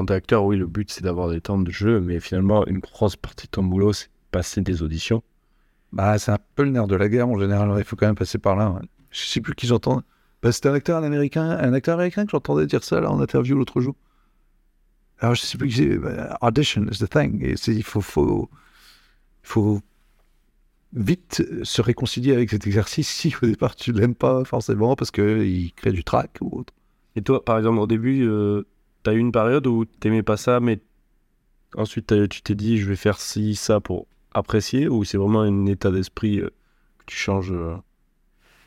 quand t'es acteur, oui, le but c'est d'avoir des temps de jeu, mais finalement, une grosse partie de ton boulot, c'est passer des auditions. Bah, c'est un peu le nerf de la guerre en général. Il faut quand même passer par là. ouais. Je sais plus qui j'entends. Bah, c'était un acteur un américain, un acteur américain que j'entendais dire ça là en interview l'autre jour. Alors je sais plus qui c'est. bah, Audition is the thing. Et c'est- il faut, faut, faut vite se réconcilier avec cet exercice si au départ tu l'aimes pas forcément parce que il crée du trac ou autre. Et toi, par exemple, au début, euh, t'as eu une période où t'aimais pas ça, mais ensuite tu t'es dit, je vais faire ci, ça pour apprécier, ou c'est vraiment un état d'esprit euh, que tu changes euh,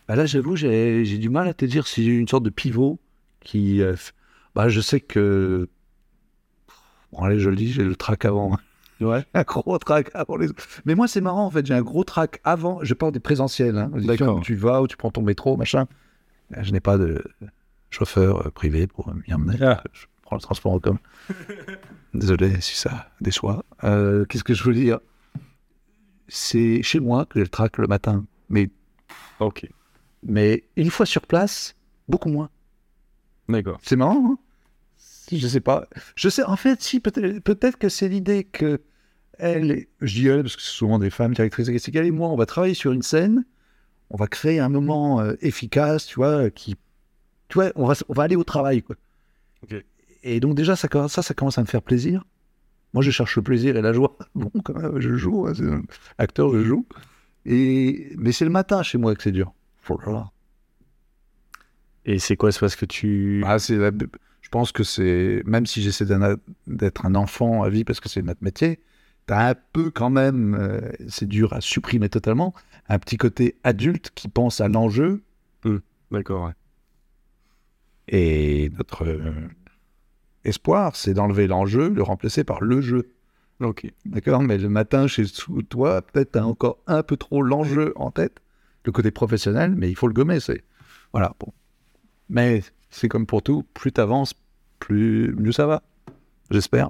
Bah là, j'avoue, j'ai du mal à te dire si j'ai une sorte de pivot qui. euh, bah, je sais que. Bon, allez, je le dis, j'ai le track avant. Ouais. un gros track avant les autres. Mais moi, c'est marrant, en fait, j'ai un gros track avant. Je parle des présentiels. Hein, D'accord. où Tu vas ou tu prends ton métro, machin. Je n'ai pas de chauffeur privé pour m'y emmener. Ah. Je prends le transport en commun. Désolé si ça déçoit. Euh, Qu'est-ce que je veux dire? C'est chez moi que j'ai le track le matin. Mais Ok. mais une fois sur place, beaucoup moins. D'accord. C'est marrant, hein? Je sais pas. Je sais, en fait, si, peut-être peut que c'est l'idée que elle, je dis elle parce que c'est souvent des femmes directrices artistiques, et moi, on va travailler sur une scène, on va créer un moment euh, efficace, tu vois, qui, tu vois, on va, on va aller au travail, quoi. Ok. Et donc déjà, ça, ça, ça commence à me faire plaisir. Moi, je cherche le plaisir et la joie. Bon, quand même, je joue, hein, un acteur, je joue. Et, mais c'est le matin chez moi que c'est dur. Et c'est quoi C'est parce que tu. Ah, la- Je pense que c'est. Même si j'essaie d'être un enfant à vie parce que c'est notre métier, t'as un peu quand même. euh, c'est dur à supprimer totalement. Un petit côté adulte qui pense à l'enjeu. D'accord, ouais. Et notre euh, espoir, c'est d'enlever l'enjeu, le remplacer par le jeu. Ok. D'accord? Mais le matin, chez toi, peut-être t'as encore un peu trop l'enjeu en tête, le côté professionnel, mais il faut le gommer. C'est voilà. Bon. Mais c'est comme pour tout, plus t'avances, plus mieux ça va. J'espère.